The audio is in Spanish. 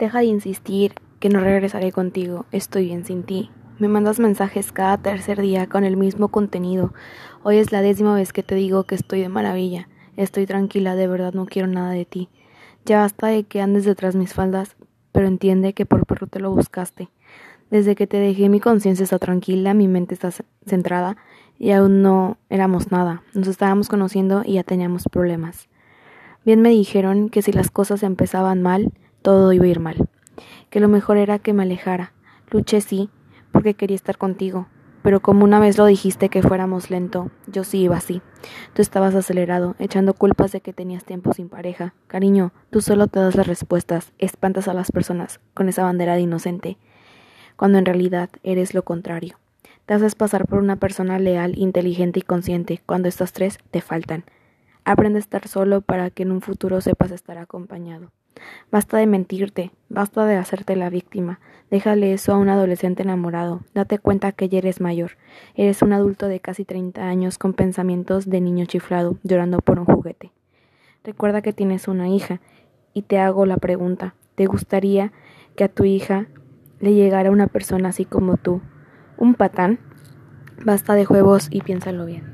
Deja de insistir que no regresaré contigo, estoy bien sin ti. Me mandas mensajes cada tercer día con el mismo contenido. Hoy es la décima vez que te digo que estoy de maravilla. Estoy tranquila, de verdad no quiero nada de ti. Ya basta de que andes detrás mis faldas, pero entiende que por perro te lo buscaste. Desde que te dejé mi conciencia está tranquila, mi mente está centrada y aún no éramos nada. Nos estábamos conociendo y ya teníamos problemas. Bien me dijeron que si las cosas empezaban mal, todo iba a ir mal. Que lo mejor era que me alejara. Luché sí, porque quería estar contigo. Pero como una vez lo dijiste que fuéramos lento, yo sí iba así. Tú estabas acelerado, echando culpas de que tenías tiempo sin pareja. Cariño, tú solo te das las respuestas, espantas a las personas con esa bandera de inocente, cuando en realidad eres lo contrario. Te haces pasar por una persona leal, inteligente y consciente, cuando estas tres te faltan. Aprende a estar solo para que en un futuro sepas estar acompañado. Basta de mentirte, basta de hacerte la víctima. Déjale eso a un adolescente enamorado. Date cuenta que ya eres mayor. Eres un adulto de casi 30 años con pensamientos de niño chiflado, llorando por un juguete. Recuerda que tienes una hija y te hago la pregunta. ¿Te gustaría que a tu hija le llegara una persona así como tú? ¿Un patán? Basta de juegos y piénsalo bien.